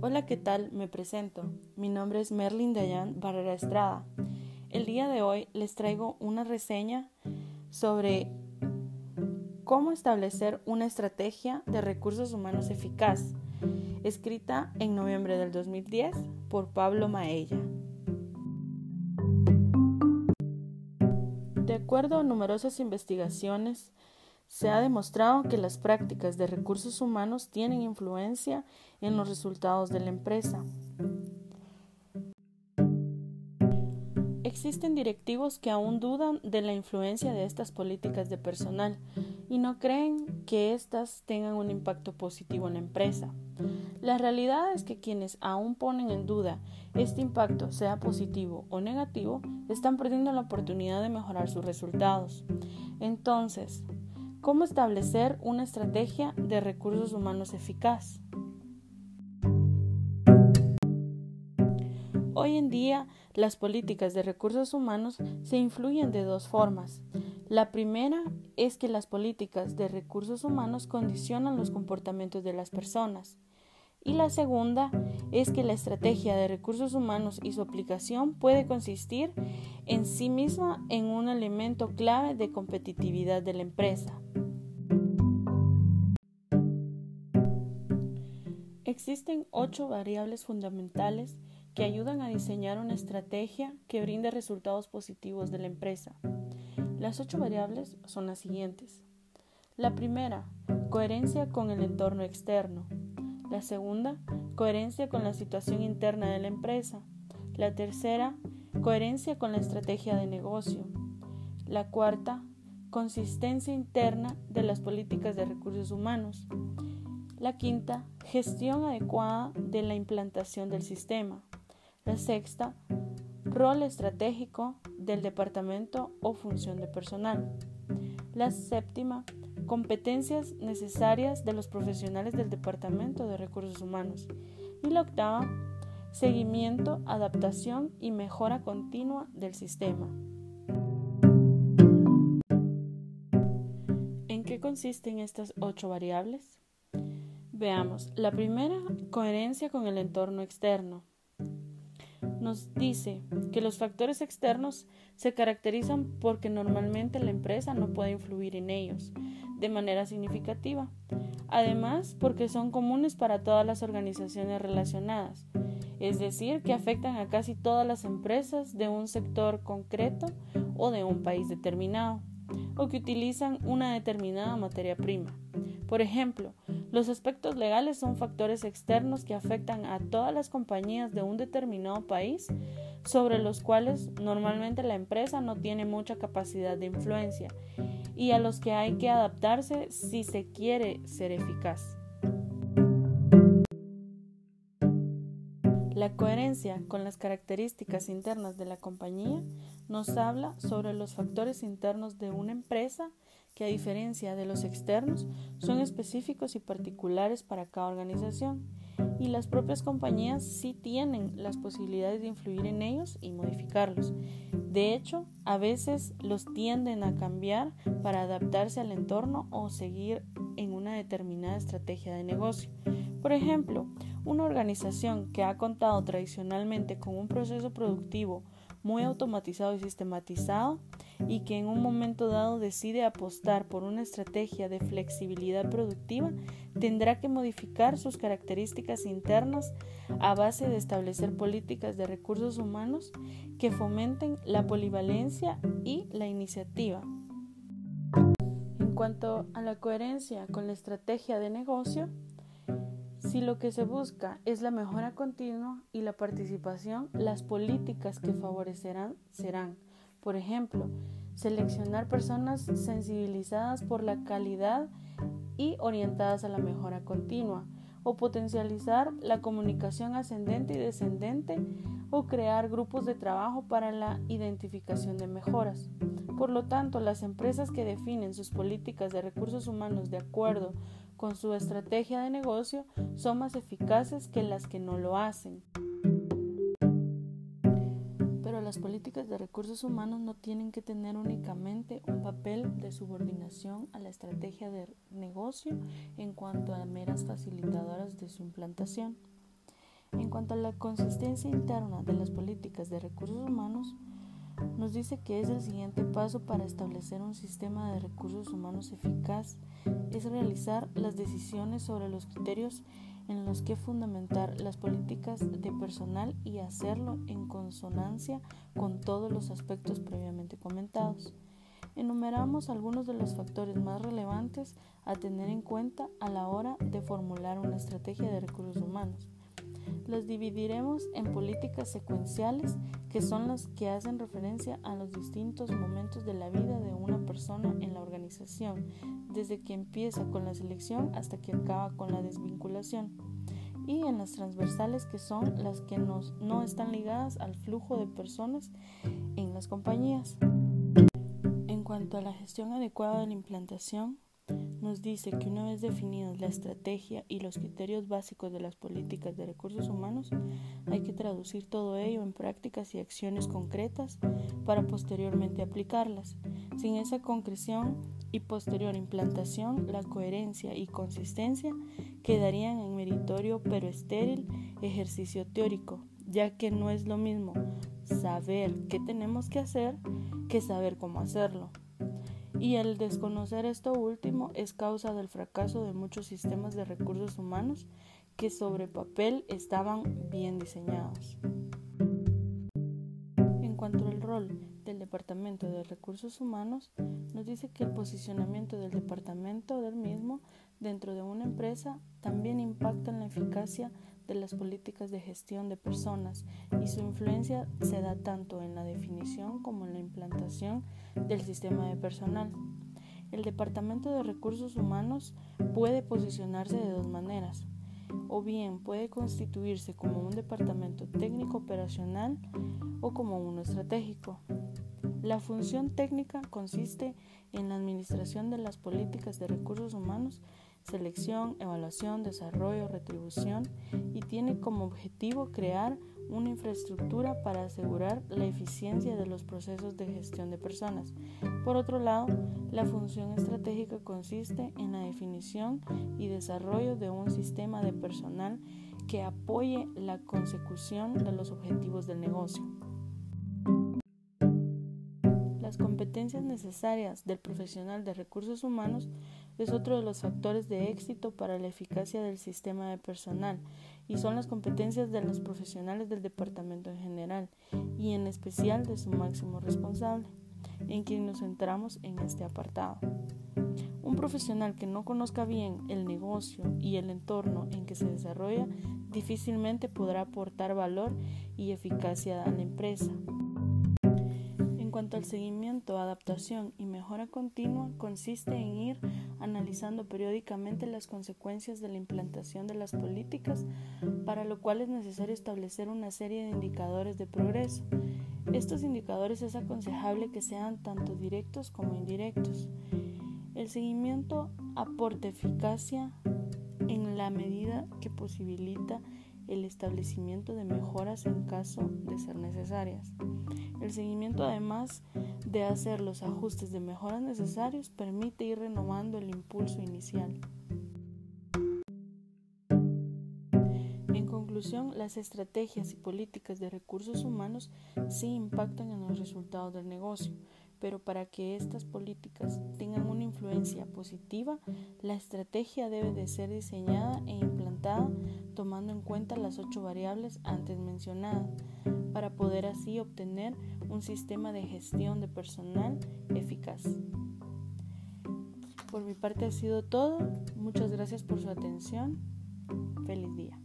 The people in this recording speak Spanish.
Hola, ¿qué tal? Me presento. Mi nombre es Merlin Dayan Barrera Estrada. El día de hoy les traigo una reseña sobre cómo establecer una estrategia de recursos humanos eficaz, escrita en noviembre del 2010 por Pablo Maella. De acuerdo a numerosas investigaciones, se ha demostrado que las prácticas de recursos humanos tienen influencia en los resultados de la empresa. Existen directivos que aún dudan de la influencia de estas políticas de personal y no creen que éstas tengan un impacto positivo en la empresa. La realidad es que quienes aún ponen en duda este impacto, sea positivo o negativo, están perdiendo la oportunidad de mejorar sus resultados. Entonces, ¿Cómo establecer una estrategia de recursos humanos eficaz? Hoy en día, las políticas de recursos humanos se influyen de dos formas. La primera es que las políticas de recursos humanos condicionan los comportamientos de las personas. Y la segunda es que la estrategia de recursos humanos y su aplicación puede consistir en sí misma en un elemento clave de competitividad de la empresa. Existen ocho variables fundamentales que ayudan a diseñar una estrategia que brinde resultados positivos de la empresa. Las ocho variables son las siguientes. La primera, coherencia con el entorno externo. La segunda, coherencia con la situación interna de la empresa. La tercera, coherencia con la estrategia de negocio. La cuarta, consistencia interna de las políticas de recursos humanos. La quinta, gestión adecuada de la implantación del sistema. La sexta, rol estratégico del departamento o función de personal. La séptima, competencias necesarias de los profesionales del Departamento de Recursos Humanos. Y la octava, seguimiento, adaptación y mejora continua del sistema. ¿En qué consisten estas ocho variables? Veamos, la primera, coherencia con el entorno externo. Nos dice que los factores externos se caracterizan porque normalmente la empresa no puede influir en ellos de manera significativa. Además, porque son comunes para todas las organizaciones relacionadas, es decir, que afectan a casi todas las empresas de un sector concreto o de un país determinado, o que utilizan una determinada materia prima. Por ejemplo, los aspectos legales son factores externos que afectan a todas las compañías de un determinado país sobre los cuales normalmente la empresa no tiene mucha capacidad de influencia y a los que hay que adaptarse si se quiere ser eficaz. La coherencia con las características internas de la compañía nos habla sobre los factores internos de una empresa que a diferencia de los externos son específicos y particulares para cada organización y las propias compañías sí tienen las posibilidades de influir en ellos y modificarlos. De hecho, a veces los tienden a cambiar para adaptarse al entorno o seguir en una determinada estrategia de negocio. Por ejemplo, una organización que ha contado tradicionalmente con un proceso productivo muy automatizado y sistematizado y que en un momento dado decide apostar por una estrategia de flexibilidad productiva, tendrá que modificar sus características internas a base de establecer políticas de recursos humanos que fomenten la polivalencia y la iniciativa. En cuanto a la coherencia con la estrategia de negocio, si lo que se busca es la mejora continua y la participación, las políticas que favorecerán serán, por ejemplo, seleccionar personas sensibilizadas por la calidad y orientadas a la mejora continua, o potencializar la comunicación ascendente y descendente, o crear grupos de trabajo para la identificación de mejoras. Por lo tanto, las empresas que definen sus políticas de recursos humanos de acuerdo con su estrategia de negocio son más eficaces que las que no lo hacen. Las políticas de recursos humanos no tienen que tener únicamente un papel de subordinación a la estrategia de negocio en cuanto a meras facilitadoras de su implantación. En cuanto a la consistencia interna de las políticas de recursos humanos, nos dice que es el siguiente paso para establecer un sistema de recursos humanos eficaz, es realizar las decisiones sobre los criterios en los que fundamentar las políticas de personal y hacerlo en consonancia con todos los aspectos previamente comentados. Enumeramos algunos de los factores más relevantes a tener en cuenta a la hora de formular una estrategia de recursos humanos. Los dividiremos en políticas secuenciales, que son las que hacen referencia a los distintos momentos de la vida de una persona en la organización, desde que empieza con la selección hasta que acaba con la desvinculación. Y en las transversales, que son las que no están ligadas al flujo de personas en las compañías. En cuanto a la gestión adecuada de la implantación, nos dice que una vez definidos la estrategia y los criterios básicos de las políticas de recursos humanos, hay que traducir todo ello en prácticas y acciones concretas para posteriormente aplicarlas. Sin esa concreción y posterior implantación, la coherencia y consistencia quedarían en meritorio pero estéril ejercicio teórico, ya que no es lo mismo saber qué tenemos que hacer que saber cómo hacerlo y el desconocer esto último es causa del fracaso de muchos sistemas de recursos humanos que sobre papel estaban bien diseñados. En cuanto al rol del Departamento de Recursos Humanos, nos dice que el posicionamiento del departamento del mismo dentro de una empresa también impacta en la eficacia de las políticas de gestión de personas y su influencia se da tanto en la definición como en la implantación del sistema de personal. El Departamento de Recursos Humanos puede posicionarse de dos maneras, o bien puede constituirse como un departamento técnico operacional o como uno estratégico. La función técnica consiste en la administración de las políticas de recursos humanos selección, evaluación, desarrollo, retribución y tiene como objetivo crear una infraestructura para asegurar la eficiencia de los procesos de gestión de personas. Por otro lado, la función estratégica consiste en la definición y desarrollo de un sistema de personal que apoye la consecución de los objetivos del negocio. Las competencias necesarias del profesional de recursos humanos es otro de los factores de éxito para la eficacia del sistema de personal y son las competencias de los profesionales del departamento en general y en especial de su máximo responsable, en quien nos centramos en este apartado. Un profesional que no conozca bien el negocio y el entorno en que se desarrolla difícilmente podrá aportar valor y eficacia a la empresa cuanto al seguimiento, adaptación y mejora continua, consiste en ir analizando periódicamente las consecuencias de la implantación de las políticas, para lo cual es necesario establecer una serie de indicadores de progreso. Estos indicadores es aconsejable que sean tanto directos como indirectos. El seguimiento aporta eficacia en la medida que posibilita el establecimiento de mejoras en caso de ser necesarias. El seguimiento, además de hacer los ajustes de mejoras necesarios, permite ir renovando el impulso inicial. En conclusión, las estrategias y políticas de recursos humanos sí impactan en los resultados del negocio, pero para que estas políticas tengan una influencia positiva, la estrategia debe de ser diseñada e implantada tomando en cuenta las ocho variables antes mencionadas, para poder así obtener un sistema de gestión de personal eficaz. Por mi parte ha sido todo. Muchas gracias por su atención. Feliz día.